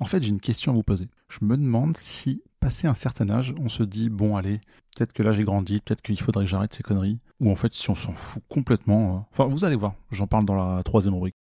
En fait, j'ai une question à vous poser. Je me demande si, passé un certain âge, on se dit bon, allez, peut-être que là j'ai grandi, peut-être qu'il faudrait que j'arrête ces conneries. Ou en fait, si on s'en fout complètement. euh, Enfin, vous allez voir, j'en parle dans la troisième rubrique.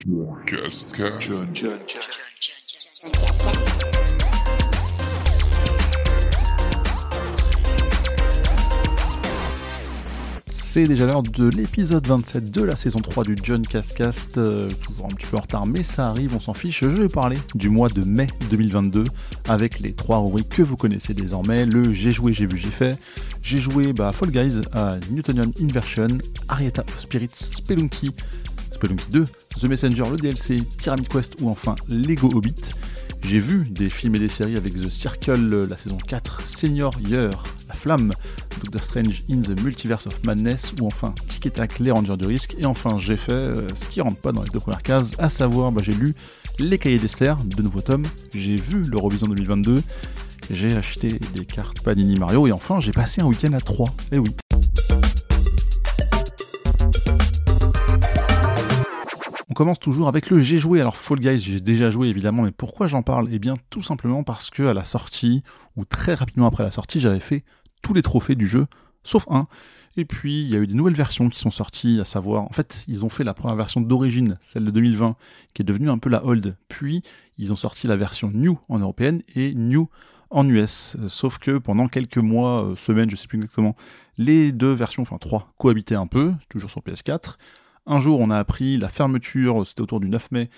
C'est déjà l'heure de l'épisode 27 de la saison 3 du John Cascast. Euh, toujours un petit peu en retard, mais ça arrive, on s'en fiche. Je vais parler du mois de mai 2022 avec les trois rubriques que vous connaissez désormais. Le j'ai joué, j'ai vu, j'ai fait. J'ai joué bah, Fall Guys à Newtonian Inversion, Arietta of Spirits, Spelunky, Spelunky 2, The Messenger, le DLC, Pyramid Quest ou enfin Lego Hobbit. J'ai vu des films et des séries avec The Circle, la saison 4, Senior Year, La Flamme, Doctor Strange in the Multiverse of Madness, ou enfin Tic et Tac, Les Rangers du Risque, et enfin j'ai fait euh, ce qui rentre pas dans les deux premières cases, à savoir bah, j'ai lu Les Cahiers d'Esther, de nouveaux tomes, j'ai vu l'Eurovision 2022, j'ai acheté des cartes Panini Mario, et enfin j'ai passé un week-end à 3, eh oui. On commence toujours avec le j'ai joué. Alors Fall Guys, j'ai déjà joué évidemment, mais pourquoi j'en parle? Eh bien tout simplement parce que à la sortie, ou très rapidement après la sortie, j'avais fait tous les trophées du jeu, sauf un. Et puis il y a eu des nouvelles versions qui sont sorties, à savoir, en fait, ils ont fait la première version d'origine, celle de 2020, qui est devenue un peu la old. Puis ils ont sorti la version new en européenne et new en US. Sauf que pendant quelques mois, euh, semaines, je sais plus exactement, les deux versions, enfin trois, cohabitaient un peu, toujours sur PS4. Un jour, on a appris la fermeture, c'était autour du 9 mai,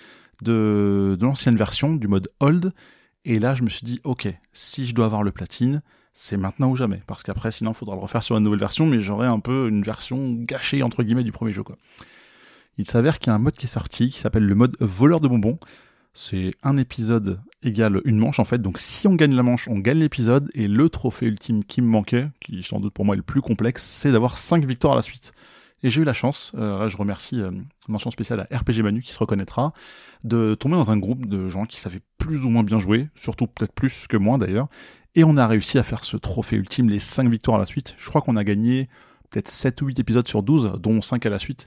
de, de l'ancienne version, du mode Hold. Et là, je me suis dit, ok, si je dois avoir le platine, c'est maintenant ou jamais. Parce qu'après, sinon, il faudra le refaire sur une nouvelle version, mais j'aurai un peu une version gâchée, entre guillemets, du premier jeu. Il s'avère qu'il y a un mode qui est sorti, qui s'appelle le mode voleur de bonbons. C'est un épisode égale une manche, en fait. Donc, si on gagne la manche, on gagne l'épisode. Et le trophée ultime qui me manquait, qui sans doute pour moi est le plus complexe, c'est d'avoir 5 victoires à la suite. Et j'ai eu la chance, euh, là je remercie euh, mention spéciale à RPG Manu qui se reconnaîtra, de tomber dans un groupe de gens qui savaient plus ou moins bien jouer, surtout peut-être plus que moi d'ailleurs, et on a réussi à faire ce trophée ultime, les 5 victoires à la suite. Je crois qu'on a gagné peut-être 7 ou 8 épisodes sur 12, dont 5 à la suite.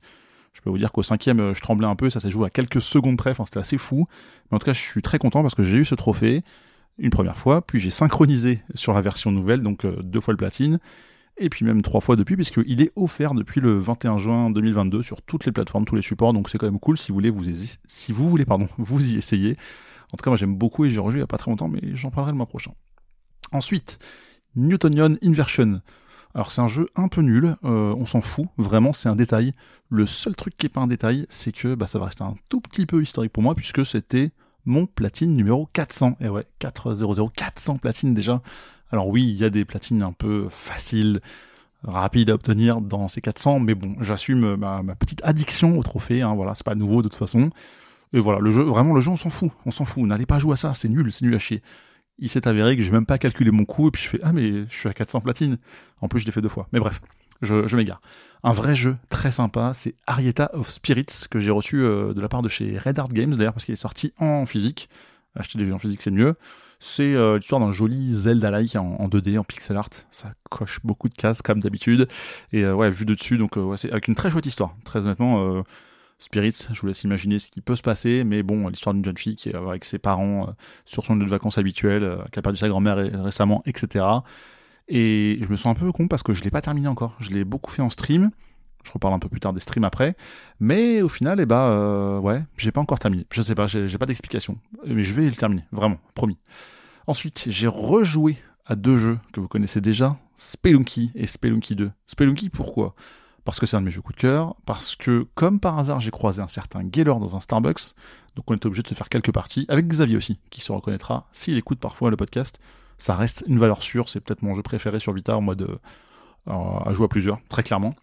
Je peux vous dire qu'au cinquième, euh, je tremblais un peu, ça s'est joué à quelques secondes près, enfin c'était assez fou. Mais en tout cas, je suis très content parce que j'ai eu ce trophée une première fois, puis j'ai synchronisé sur la version nouvelle, donc euh, deux fois le platine et puis même trois fois depuis, puisqu'il est offert depuis le 21 juin 2022 sur toutes les plateformes, tous les supports, donc c'est quand même cool si vous voulez, vous, si vous voulez pardon, vous y essayer. En tout cas, moi j'aime beaucoup et j'ai rejoué il n'y a pas très longtemps, mais j'en parlerai le mois prochain. Ensuite, Newtonian Inversion. Alors c'est un jeu un peu nul, euh, on s'en fout, vraiment c'est un détail. Le seul truc qui est pas un détail, c'est que bah, ça va rester un tout petit peu historique pour moi, puisque c'était mon platine numéro 400. Et ouais, 400, 400 platines déjà. Alors oui, il y a des platines un peu faciles, rapides à obtenir dans ces 400, mais bon, j'assume ma, ma, petite addiction au trophée, hein, voilà, c'est pas nouveau de toute façon. Et voilà, le jeu, vraiment, le jeu, on s'en fout, on s'en fout, n'allez pas jouer à ça, c'est nul, c'est nul à chier. Il s'est avéré que j'ai même pas calculé mon coût, et puis je fais, ah mais je suis à 400 platines. En plus, je l'ai fait deux fois, mais bref, je, je m'égare. Un vrai jeu très sympa, c'est Arietta of Spirits, que j'ai reçu euh, de la part de chez Red Art Games, d'ailleurs, parce qu'il est sorti en physique. Acheter des jeux en physique, c'est mieux. C'est euh, l'histoire d'un joli Zelda-like en, en, 2D, en pixel art. Ça coche beaucoup de cases, comme d'habitude. Et euh, ouais, vu de dessus, donc c'est avec une très chouette histoire. Très honnêtement, Spirits, je vous laisse imaginer ce qui peut se passer. Mais bon, l'histoire d'une jeune fille qui est avec ses parents euh, sur son lieu de vacances habituel, qui a perdu sa grand-mère récemment, etc. Et je me sens un peu con parce que je l'ai pas terminé encore. Je l'ai beaucoup fait en stream. Je reparle un peu plus tard des streams après. Mais au final, eh ben, euh, ouais, j'ai pas encore terminé. Je sais pas, j'ai pas d'explication. Mais je vais le terminer, vraiment, promis. Ensuite, j'ai rejoué à deux jeux que vous connaissez déjà, Spelunky et Spelunky 2. Spelunky, pourquoi? Parce que c'est un de mes jeux coup de cœur, parce que, comme par hasard, j'ai croisé un certain Gaylor dans un Starbucks, donc on était obligé de se faire quelques parties, avec Xavier aussi, qui se reconnaîtra s'il écoute parfois le podcast. Ça reste une valeur sûre, c'est peut-être mon jeu préféré sur Vita en mode euh, à jouer à plusieurs, très clairement.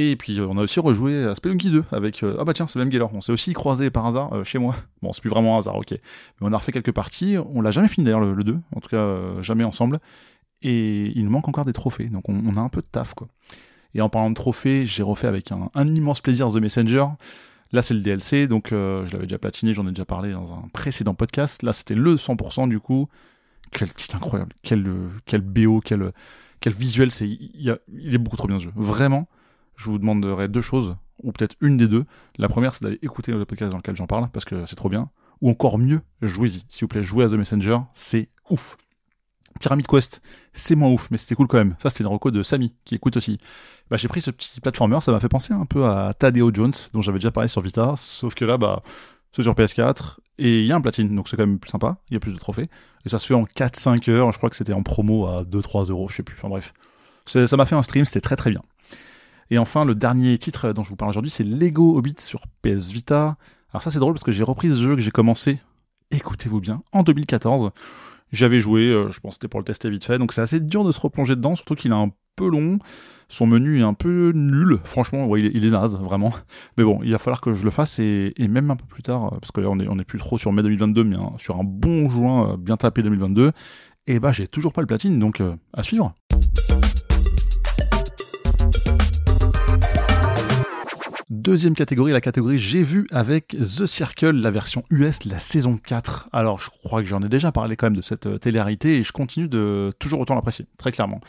Et puis on a aussi rejoué à Spelunky 2 avec euh, ah bah tiens c'est même Gaylor. On s'est aussi croisé par hasard euh, chez moi. Bon c'est plus vraiment un hasard ok. Mais on a refait quelques parties. On l'a jamais fini d'ailleurs le, le, 2. En tout cas euh, jamais ensemble. Et il nous manque encore des trophées. Donc on, on, a un peu de taf quoi. Et en parlant de trophées, j'ai refait avec un, immense plaisir The Messenger. Là c'est le DLC donc euh, je l'avais déjà platiné. J'en ai déjà parlé dans un précédent podcast. Là c'était le 100% du coup. Quel titre incroyable. Quel quel BO quel quel visuel. Il, il est beaucoup trop bien ce jeu. Vraiment je vous demanderai deux choses, ou peut-être une des deux. La première, c'est d'aller écouter le podcast dans lequel j'en parle, parce que c'est trop bien. ou encore mieux, jouez-y. S'il vous plaît, jouez à The Messenger, c'est ouf. Pyramid Quest, c'est moins ouf, mais c'était cool quand même. Ça, c'était une reco de Samy, qui écoute aussi. Bah, j'ai pris ce petit platformer, ça m'a fait penser un peu à Tadeo Jones, dont j'avais déjà parlé sur Vita, sauf que là, bah, c'est sur PS4, et il y a un platine, donc c'est quand même plus sympa, il y a plus de trophées, et ça se fait en 4-5 heures, je crois que c'était en promo à 2-3 euros, je sais plus, enfin bref. Ça m'a fait un stream, c'était très très bien. Et enfin, le dernier titre dont je vous parle aujourd'hui, c'est Lego Hobbit sur PS Vita. Alors ça c'est drôle parce que j'ai repris ce jeu que j'ai commencé, écoutez-vous bien, en 2014. J'avais joué, euh, je pense que c'était pour le tester vite fait, donc c'est assez dur de se replonger dedans, surtout qu'il est un peu long, son menu est un peu nul, franchement, ouais, il, est, naze, vraiment. Mais bon, il va falloir que je le fasse, et, même un peu plus tard, parce que là on est, on est plus trop sur mai 2022, mais sur un bon juin euh, bien tapé 2022, et bah j'ai toujours pas le platine, donc euh, à suivre. Deuxième catégorie, la catégorie j'ai vu avec The Circle, la version US, la saison 4. Alors je crois que j'en ai déjà parlé quand même de cette euh, télé et je continue de toujours autant l'apprécier, très clairement.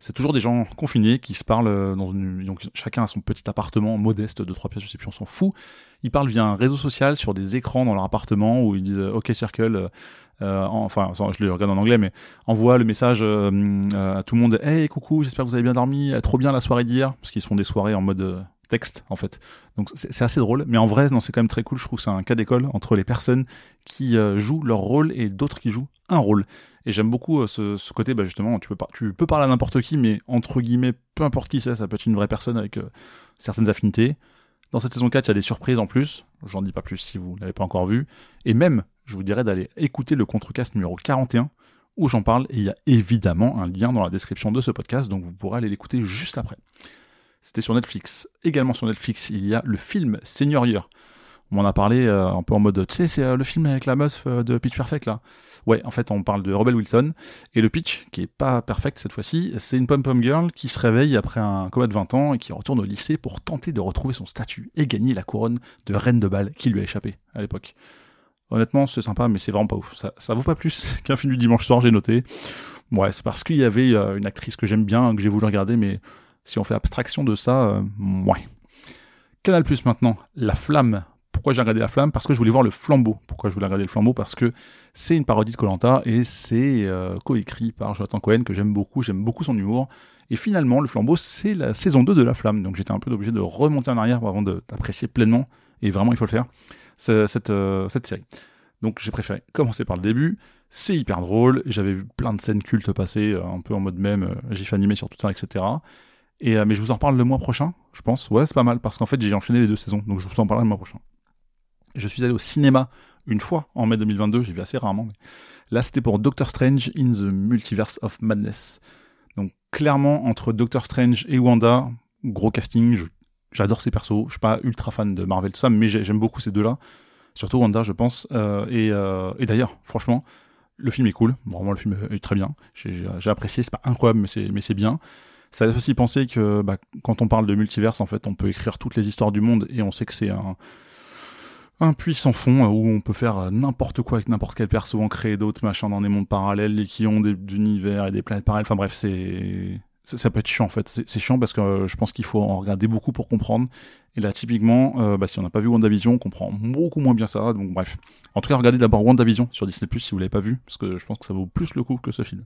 C'est toujours des gens confinés qui se parlent euh, dans une. Donc chacun a son petit appartement modeste de trois pièces, je sais plus, on s'en fout. Ils parlent via un réseau social sur des écrans dans leur appartement où ils disent euh, OK Circle, enfin je le regarde en anglais, mais envoie le message à tout le monde Hey coucou, j'espère que vous avez bien dormi, trop bien la soirée d'hier, parce qu'ils font des soirées en mode texte en fait. Donc c'est assez drôle, mais en vrai, non, c'est quand même très cool. Je trouve c'est un cas d'école entre les personnes qui euh, jouent leur rôle et d'autres qui jouent un rôle. Et j'aime beaucoup euh, ce, côté, bah, justement, tu peux, tu peux parler à n'importe qui, mais entre guillemets, peu importe qui c'est, ça peut être une vraie personne avec euh, certaines affinités. Dans cette saison 4, il y a des surprises en plus. J'en dis pas plus si vous ne l'avez pas encore vu. Et même, je vous dirais d'aller écouter le contrecast numéro 41 où j'en parle. Et il y a évidemment un lien dans la description de ce podcast, donc vous pourrez aller l'écouter juste après. C'était sur Netflix. Également sur Netflix, il y a le film Senior Year. On m'en a parlé euh, un peu en mode, tu sais, c'est euh, le film avec la meuf euh, de Pitch Perfect là. Ouais, en fait, on parle de Rebel Wilson. Et le pitch, qui est pas perfect cette fois-ci, c'est une pom-pom girl qui se réveille après un coma de 20 ans et qui retourne au lycée pour tenter de retrouver son statut et gagner la couronne de reine de bal qui lui a échappé à l'époque. Honnêtement, c'est sympa, mais c'est vraiment pas ouf. Ça, ça vaut pas plus qu'un film du dimanche soir, j'ai noté. Ouais, c'est parce qu'il y avait une actrice que j'aime bien, que j'ai voulu regarder, mais si on fait abstraction de ça, euh. Canal Plus maintenant, La Flamme. Pourquoi j'ai regardé La Flamme? Parce que je voulais voir le flambeau. Pourquoi je voulais regarder le flambeau? Parce que c'est une parodie de Colanta et c'est euh, coécrit par Jonathan Cohen que j'aime beaucoup, j'aime beaucoup son humour. Et finalement, le flambeau, c'est la saison 2 de La Flamme. Donc j'étais un peu obligé de remonter en arrière avant d'apprécier pleinement, et vraiment il faut le faire, cette, euh, cette série. Donc j'ai préféré commencer par le début. C'est hyper drôle. J'avais vu plein de scènes cultes passer, un peu en mode même, gif animé sur tout etc. Euh, mais je vous en parle le mois prochain, je pense. Ouais, c'est pas mal, parce qu'en fait, j'ai enchaîné les deux saisons, donc je vous en parlerai le mois prochain. Je suis allé au cinéma une fois en mai 2022, j'ai vu assez rarement. Là, c'était pour Doctor Strange in the Multiverse of Madness. Donc, clairement, entre Doctor Strange et Wanda, gros casting, j'adore ces persos. Je suis pas ultra fan de Marvel, tout ça, mais j'aime beaucoup ces deux-là. Surtout Wanda, je pense. Euh, et, euh, et d'ailleurs, franchement, le film est cool. Vraiment, le film est très bien. J'ai apprécié. C'est pas incroyable, mais c'est bien. Ça laisse aussi penser que bah, quand on parle de multiverse, en fait, on peut écrire toutes les histoires du monde et on sait que c'est un, un puits sans fond où on peut faire n'importe quoi avec n'importe quel perso, en créer d'autres machins dans des mondes parallèles et qui ont des univers et des planètes parallèles. Enfin bref, c'est ça peut être chiant en fait. C'est chiant parce que euh, je pense qu'il faut en regarder beaucoup pour comprendre. Et là, typiquement, euh, bah, si on n'a pas vu WandaVision, on comprend beaucoup moins bien ça. Donc bref. En tout cas, regardez d'abord WandaVision sur Disney Plus si vous l'avez pas vu, parce que je pense que ça vaut plus le coup que ce film.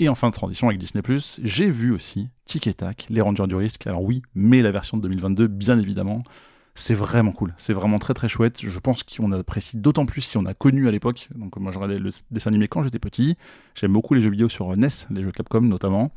Et en fin de transition avec Disney+, j'ai vu aussi Tic et Tac, Les Rangers du Risque. Alors oui, mais la version de 2022, bien évidemment. C'est vraiment cool, c'est vraiment très très chouette. Je pense qu'on apprécie d'autant plus si on a connu à l'époque. Donc moi je regardais le dessin animé quand j'étais petit. J'aime beaucoup les jeux vidéo sur NES, les jeux Capcom notamment.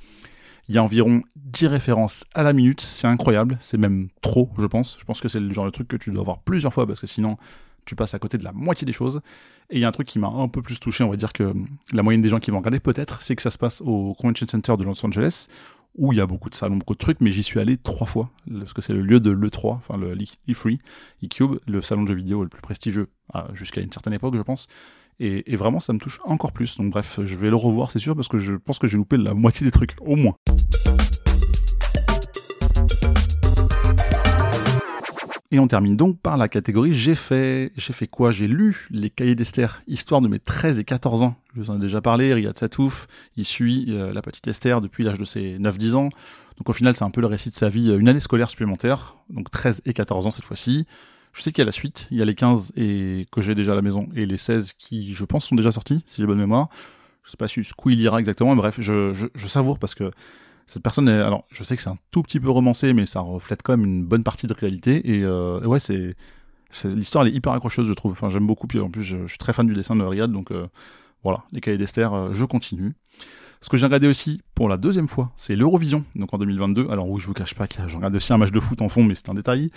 Il y a environ 10 références à la minute, c'est incroyable, c'est même trop, je pense. Je pense que c'est le genre de truc que tu dois voir plusieurs fois parce que sinon tu passes à côté de la moitié des choses. Et il y a un truc qui m'a un peu plus touché, on va dire que la moyenne des gens qui vont regarder peut-être, c'est que ça se passe au Convention Center de Los Angeles, où il y a beaucoup de salons, beaucoup de trucs, mais j'y suis allé trois fois, parce que c'est le lieu de l'E3, enfin le E3, E-Cube, le salon de jeux vidéo le plus prestigieux jusqu'à une certaine époque, je pense. Et, et, vraiment, ça me touche encore plus. Donc bref, je vais le revoir, c'est sûr, parce que je pense que j'ai loupé la moitié des trucs, au moins. Et on termine donc par la catégorie j'ai fait. J'ai fait quoi? J'ai lu les cahiers d'Esther, histoire de mes 13 et 14 ans. Je vous en ai déjà parlé, Riyad Satouf, il suit euh, la petite Esther depuis l'âge de ses 9-10 ans. Donc au final, c'est un peu le récit de sa vie, euh, une année scolaire supplémentaire, donc 13 et 14 ans cette fois-ci. Je sais qu'il y a la suite, il y a les 15 et que j'ai déjà à la maison et les 16 qui, je pense, sont déjà sortis, si j'ai bonne mémoire. Je sais pas si où il ira exactement, bref, je, je, savoure parce que cette personne est, alors je sais que c'est un tout petit peu romancé, mais ça reflète quand même une bonne partie de réalité et euh, ouais, c'est, l'histoire elle est hyper accrocheuse, je trouve. Enfin, j'aime beaucoup. Puis en plus, je, suis très fan du dessin de Riyad, donc euh, voilà, les cahiers d'Esther, euh, je continue. Ce que j'ai regardé aussi pour la deuxième fois, c'est l'Eurovision, donc en 2022. Alors oui, je vous cache pas que j'ai regardé aussi un match de foot en fond, mais c'est un détail.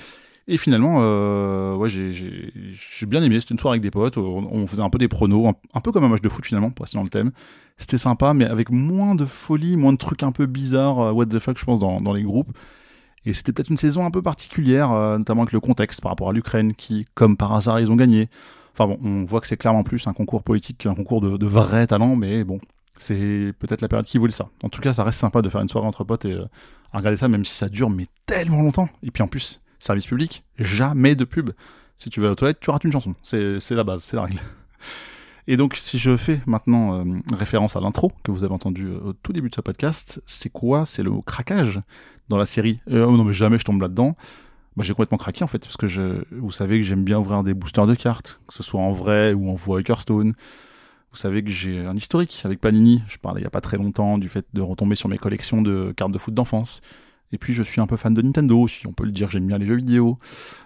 Et finalement, euh, ouais, j'ai bien aimé. C'était une soirée avec des potes. On, faisait un peu des pronos, un, peu comme un match de foot finalement, pour rester dans le thème. C'était sympa, mais avec moins de folie, moins de trucs un peu bizarres, euh, what the fuck, je pense, dans, les groupes. Et c'était peut-être une saison un peu particulière, euh, notamment avec le contexte par rapport à l'Ukraine, qui, comme par hasard, ils ont gagné. Enfin bon, on voit que c'est clairement plus un concours politique qu'un concours de, de vrai talent, mais bon, c'est peut-être la période qui voulait ça. En tout cas, ça reste sympa de faire une soirée entre potes et euh, regarder ça, même si ça dure mais tellement longtemps. Et puis en plus, service public, jamais de pub. Si tu vas aux toilettes, tu rates une chanson. C'est la base, c'est la règle. Et donc, si je fais maintenant euh, référence à l'intro que vous avez entendu euh, au tout début de ce podcast, c'est quoi? C'est le mot craquage dans la série. oh non, mais jamais je tombe là-dedans. Bah, j'ai complètement craqué en fait, parce que je, vous savez que j'aime bien ouvrir des boosters de cartes, que ce soit en vrai ou en voix Hearthstone. Vous savez que j'ai un historique avec Panini. Je parlais il n'y a pas très longtemps du fait de retomber sur mes collections de cartes de foot d'enfance. Et puis je suis un peu fan de Nintendo, si on peut le dire, j'aime bien les jeux vidéo.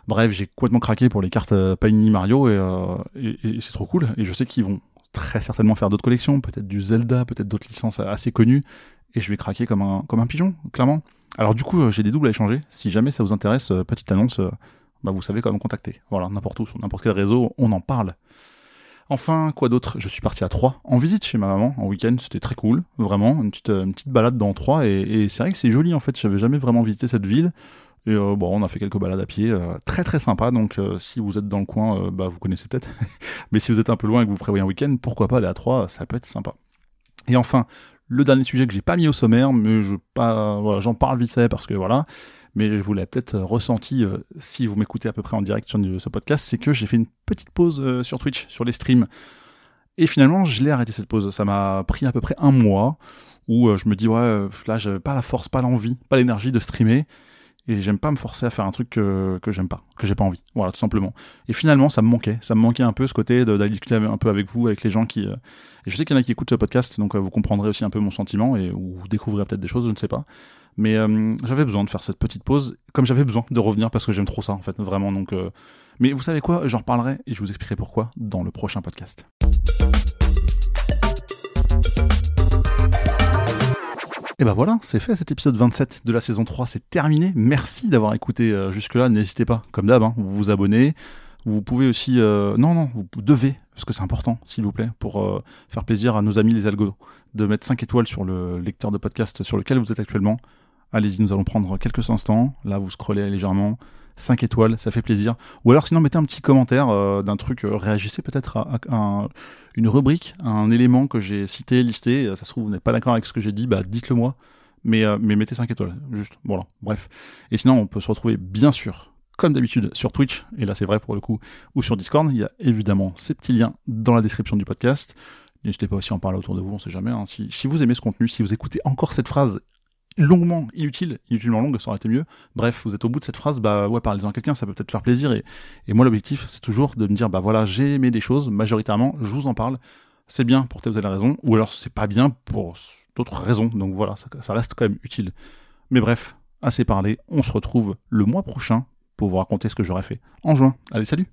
Bref, j'ai complètement craqué pour les cartes euh, Panini Mario euh, et, c'est trop cool. Et je sais qu'ils vont très certainement faire d'autres collections, peut-être du Zelda, peut-être d'autres licences assez connues. Et je vais craquer comme un, comme un pigeon, clairement. Alors du coup, euh, j'ai des doubles à échanger. Si jamais ça vous intéresse, petite annonce, bah, vous savez comment me contacter. Voilà, n'importe où, sur n'importe quel réseau, on en parle. Enfin, quoi d'autre? Je suis parti à Troyes en visite chez ma maman en week-end, c'était très cool, vraiment, une petite, petite balade dans Troyes, et, c'est vrai que c'est joli en fait, j'avais jamais vraiment visité cette ville, et euh, bon, on a fait quelques balades à pied, euh, très très sympa, donc euh, si vous êtes dans le coin, bah vous connaissez peut-être, mais si vous êtes un peu loin et que vous prévoyez un week-end, pourquoi pas aller à Troyes, ça peut être sympa. Et enfin, le dernier sujet que j'ai pas mis au sommaire, mais je j'en parle vite fait parce que voilà, mais vous l'avez peut-être euh, ressenti euh, si vous m'écoutez à peu près en direct sur ce podcast, c'est que j'ai fait une petite pause euh, sur Twitch, sur les streams. Et finalement, je l'ai arrêté cette pause. Ça m'a pris à peu près un mois où je me dis, ouais, là, j'avais pas la force, pas l'envie, pas l'énergie de streamer. Et j'aime pas me forcer à faire un truc que, j'aime pas, que j'ai pas envie. Voilà, tout simplement. Et finalement, ça me manquait. Ça me manquait un peu ce côté d'aller discuter un peu avec vous, avec les gens qui. Et je sais qu'il y en a qui écoutent ce podcast, donc vous comprendrez aussi un peu mon sentiment et vous découvrirez peut-être des choses, je ne sais pas. Mais euh, j'avais besoin de faire cette petite pause, comme j'avais besoin de revenir parce que j'aime trop ça en fait, vraiment. Donc, euh, mais vous savez quoi? J'en reparlerai et je vous expliquerai pourquoi dans le prochain podcast. Et ben voilà, c'est fait cet épisode 27 de la saison 3, c'est terminé. Merci d'avoir écouté euh, jusque-là. N'hésitez pas, comme d'hab, hein, vous vous abonnez. Vous pouvez aussi... non, non, vous devez, parce que c'est important, s'il vous plaît, pour faire plaisir à nos amis les algodos, de mettre 5 étoiles sur le lecteur de podcast sur lequel vous êtes actuellement. Allez-y, nous allons prendre quelques instants. Là, vous scrollez légèrement. 5 étoiles, ça fait plaisir. Ou alors sinon, mettez un petit commentaire euh, d'un truc, euh, réagissez peut-être à, une rubrique, un élément que j'ai cité, listé. Ça se trouve, vous n'êtes pas d'accord avec ce que j'ai dit, bah dites-le moi. Mais, euh, mais mettez 5 étoiles, juste. Voilà, bref. Et sinon, on peut se retrouver, bien sûr, comme d'habitude, sur Twitch, et là c'est vrai pour le coup, ou sur Discord. Il y a évidemment ces petits liens dans la description du podcast. N'hésitez pas aussi à en parler autour de vous, on sait jamais. Hein. Si, si vous aimez ce contenu, si vous écoutez encore cette phrase longuement inutile, inutilement longue, ça aurait été mieux. Bref, vous êtes au bout de cette phrase, bah ouais, parlez-en à quelqu'un, ça peut peut-être faire plaisir. Et, et moi, l'objectif, c'est toujours de me dire, bah voilà, j'ai aimé des choses, majoritairement, je vous en parle. C'est bien pour telle ou telle raison, ou alors c'est pas bien pour d'autres raisons. Donc voilà, ça, ça reste quand même utile. Mais bref, assez parlé, on se retrouve le mois prochain pour vous raconter ce que j'aurais fait en juin. Allez, salut